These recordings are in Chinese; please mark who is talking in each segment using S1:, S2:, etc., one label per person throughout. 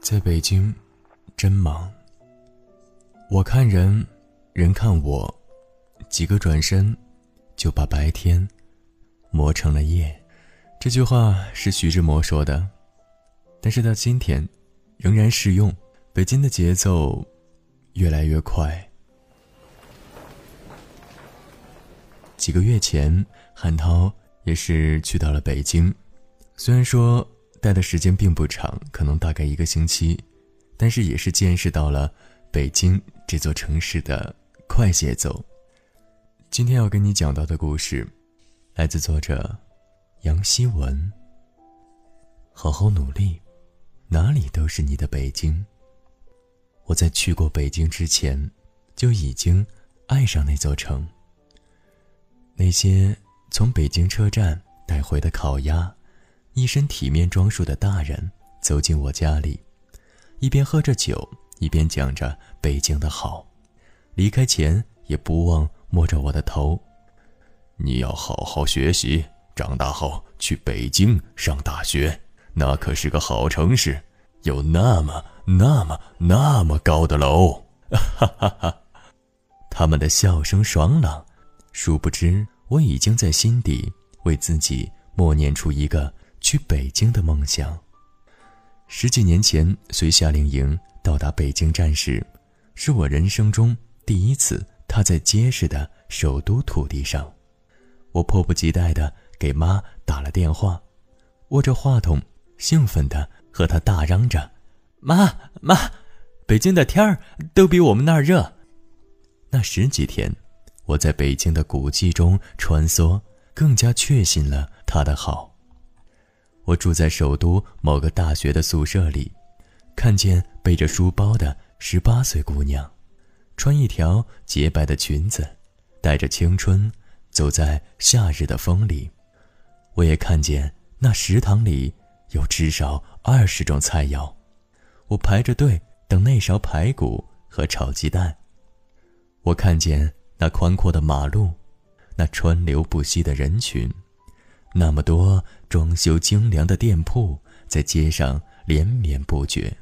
S1: 在北京，真忙。我看人，人看我，几个转身，就把白天磨成了夜。这句话是徐志摩说的，但是到今天，仍然适用。北京的节奏越来越快。几个月前，韩涛也是去到了北京，虽然说。待的时间并不长，可能大概一个星期，但是也是见识到了北京这座城市的快节奏。今天要跟你讲到的故事，来自作者杨希文。好好努力，哪里都是你的北京。我在去过北京之前，就已经爱上那座城。那些从北京车站带回的烤鸭。一身体面装束的大人走进我家里，一边喝着酒，一边讲着北京的好。离开前也不忘摸着我的头：“你要好好学习，长大后去北京上大学，那可是个好城市，有那么那么那么高的楼。”哈哈哈！他们的笑声爽朗，殊不知我已经在心底为自己默念出一个。去北京的梦想。十几年前随夏令营到达北京站时，是我人生中第一次踏在结实的首都土地上。我迫不及待地给妈打了电话，握着话筒，兴奋地和她大嚷着：“妈妈，北京的天儿都比我们那儿热。”那十几天，我在北京的古迹中穿梭，更加确信了它的好。我住在首都某个大学的宿舍里，看见背着书包的十八岁姑娘，穿一条洁白的裙子，带着青春，走在夏日的风里。我也看见那食堂里有至少二十种菜肴，我排着队等那勺排骨和炒鸡蛋。我看见那宽阔的马路，那川流不息的人群。那么多装修精良的店铺在街上连绵不绝。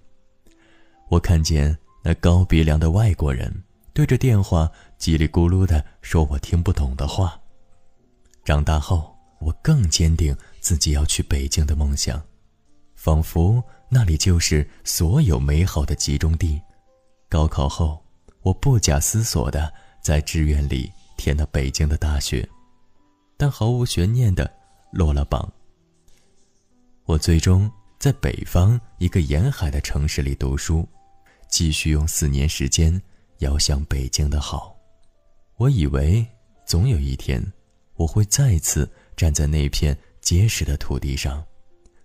S1: 我看见那高鼻梁的外国人对着电话叽里咕噜地说我听不懂的话。长大后，我更坚定自己要去北京的梦想，仿佛那里就是所有美好的集中地。高考后，我不假思索地在志愿里填了北京的大学，但毫无悬念的。落了榜。我最终在北方一个沿海的城市里读书，继续用四年时间遥想北京的好。我以为总有一天，我会再次站在那片结实的土地上，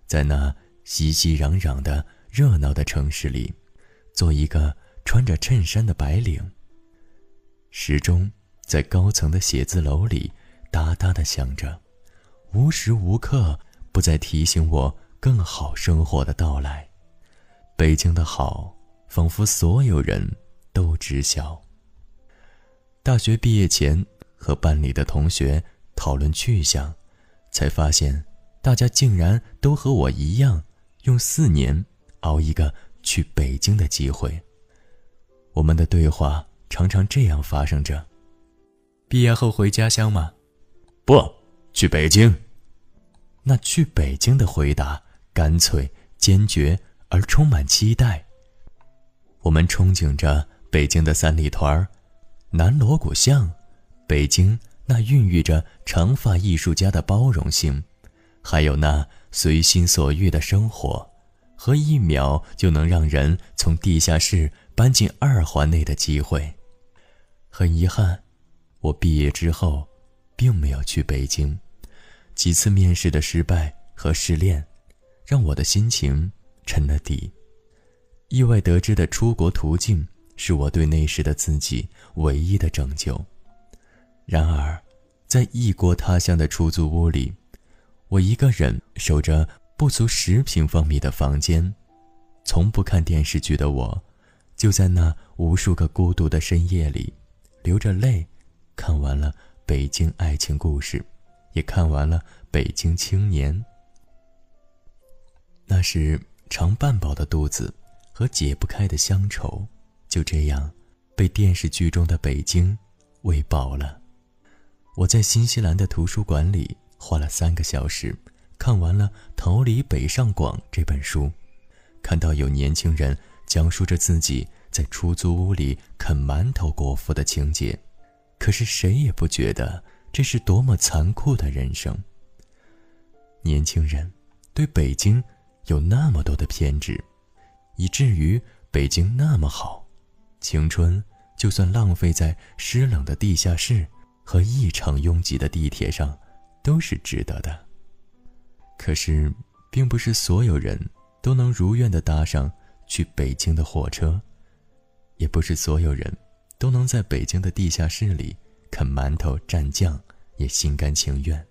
S1: 在那熙熙攘攘的热闹的城市里，做一个穿着衬衫的白领。时钟在高层的写字楼里哒哒地响着。无时无刻不在提醒我更好生活的到来。北京的好，仿佛所有人都知晓。大学毕业前，和班里的同学讨论去向，才发现，大家竟然都和我一样，用四年熬一个去北京的机会。我们的对话常常这样发生着：毕业后回家乡吗？不。去北京。那去北京的回答干脆、坚决而充满期待。我们憧憬着北京的三里屯、南锣鼓巷，北京那孕育着长发艺术家的包容性，还有那随心所欲的生活，和一秒就能让人从地下室搬进二环内的机会。很遗憾，我毕业之后。并没有去北京，几次面试的失败和失恋，让我的心情沉了底。意外得知的出国途径，是我对那时的自己唯一的拯救。然而，在异国他乡的出租屋里，我一个人守着不足十平方米的房间，从不看电视剧的我，就在那无数个孤独的深夜里，流着泪，看完了。北京爱情故事，也看完了《北京青年》。那是常半饱的肚子和解不开的乡愁，就这样被电视剧中的北京喂饱了。我在新西兰的图书馆里花了三个小时，看完了《逃离北上广》这本书，看到有年轻人讲述着自己在出租屋里啃馒头果腹的情节，可是谁也不觉得这是多么残酷的人生。年轻人对北京有那么多的偏执，以至于北京那么好，青春就算浪费在湿冷的地下室和异常拥挤的地铁上，都是值得的。可是，并不是所有人都能如愿的搭上去北京的火车，也不是所有人都能在北京的地下室里啃馒头蘸酱，也心甘情愿。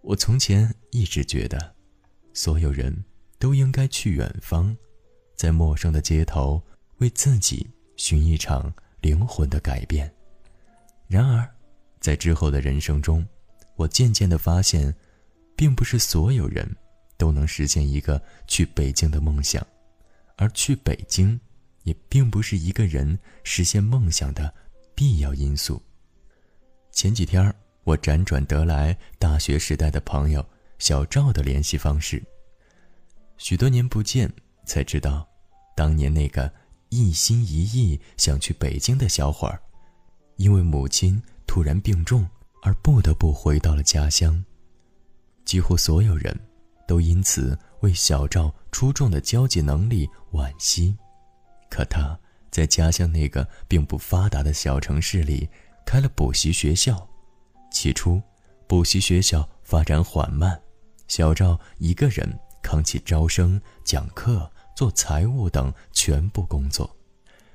S1: 我从前一直觉得，所有人都应该去远方，在陌生的街头为自己寻一场灵魂的改变。然而，在之后的人生中，我渐渐地发现，并不是所有人都能实现一个去北京的梦想，而去北京，也并不是一个人实现梦想的必要因素。前几天。我辗转得来大学时代的朋友小赵的联系方式。许多年不见，才知道，当年那个一心一意想去北京的小伙儿，因为母亲突然病重而不得不回到了家乡。几乎所有人都因此为小赵出众的交际能力惋惜，可他在家乡那个并不发达的小城市里开了补习学校。起初，补习学校发展缓慢，小赵一个人扛起招生、讲课、做财务等全部工作。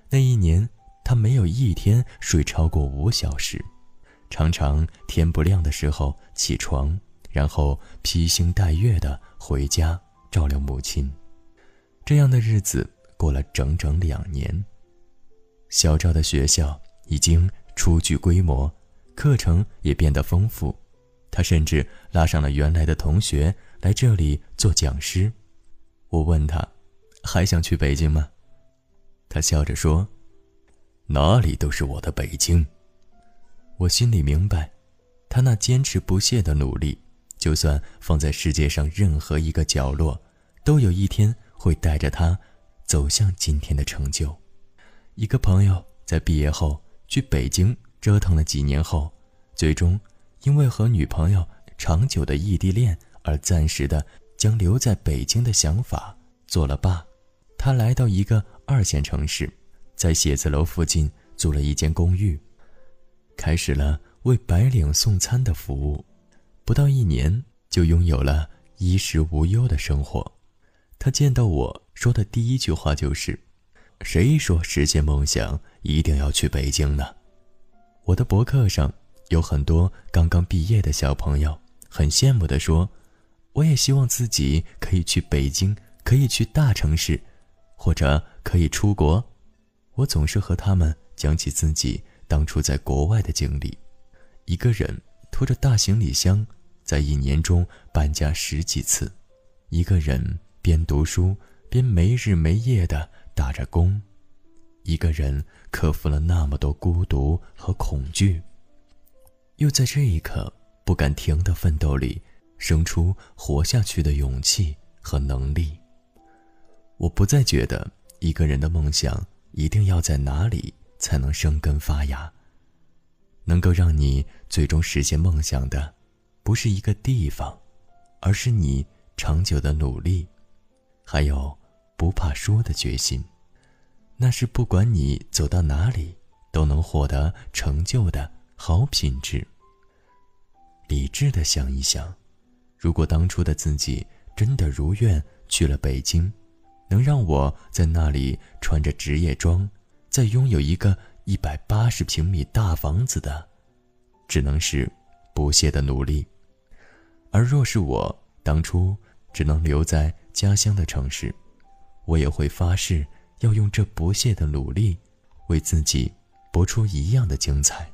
S1: 那一年，他没有一天睡超过五小时，常常天不亮的时候起床，然后披星戴月的回家照料母亲。这样的日子过了整整两年。小赵的学校已经初具规模。课程也变得丰富，他甚至拉上了原来的同学来这里做讲师。我问他，还想去北京吗？他笑着说：“哪里都是我的北京。”我心里明白，他那坚持不懈的努力，就算放在世界上任何一个角落，都有一天会带着他走向今天的成就。一个朋友在毕业后去北京。折腾了几年后，最终因为和女朋友长久的异地恋而暂时的将留在北京的想法做了罢。他来到一个二线城市，在写字楼附近租了一间公寓，开始了为白领送餐的服务。不到一年，就拥有了衣食无忧的生活。他见到我说的第一句话就是：“谁说实现梦想一定要去北京呢？”我的博客上有很多刚刚毕业的小朋友，很羡慕地说：“我也希望自己可以去北京，可以去大城市，或者可以出国。”我总是和他们讲起自己当初在国外的经历：一个人拖着大行李箱，在一年中搬家十几次；一个人边读书边没日没夜的打着工。一个人克服了那么多孤独和恐惧，又在这一刻不敢停的奋斗里，生出活下去的勇气和能力。我不再觉得一个人的梦想一定要在哪里才能生根发芽。能够让你最终实现梦想的，不是一个地方，而是你长久的努力，还有不怕输的决心。那是不管你走到哪里都能获得成就的好品质。理智的想一想，如果当初的自己真的如愿去了北京，能让我在那里穿着职业装，再拥有一个一百八十平米大房子的，只能是不懈的努力。而若是我当初只能留在家乡的城市，我也会发誓。要用这不懈的努力，为自己搏出一样的精彩。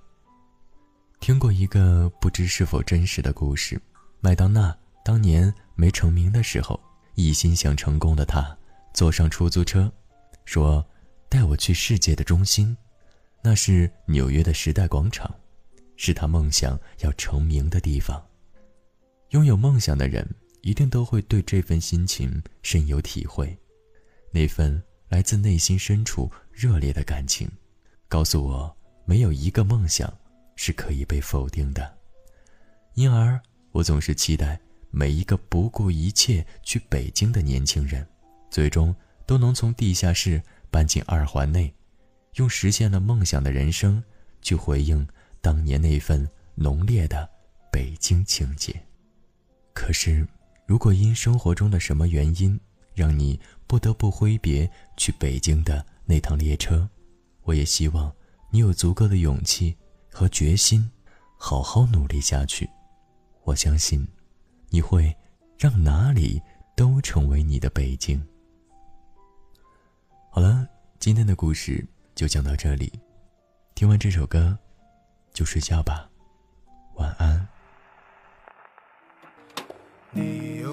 S1: 听过一个不知是否真实的故事：麦当娜当年没成名的时候，一心想成功的她，坐上出租车，说：“带我去世界的中心，那是纽约的时代广场，是他梦想要成名的地方。”拥有梦想的人一定都会对这份心情深有体会，那份来自内心深处热烈的感情，告诉我，没有一个梦想是可以被否定的。因而，我总是期待每一个不顾一切去北京的年轻人，最终都能从地下室搬进二环内，用实现了梦想的人生去回应当年那份浓烈的北京情结。可是，如果因生活中的什么原因，让你不得不挥别去北京的那趟列车，我也希望你有足够的勇气和决心，好好努力下去。我相信，你会让哪里都成为你的北京。好了，今天的故事就讲到这里。听完这首歌，就睡觉吧，晚安。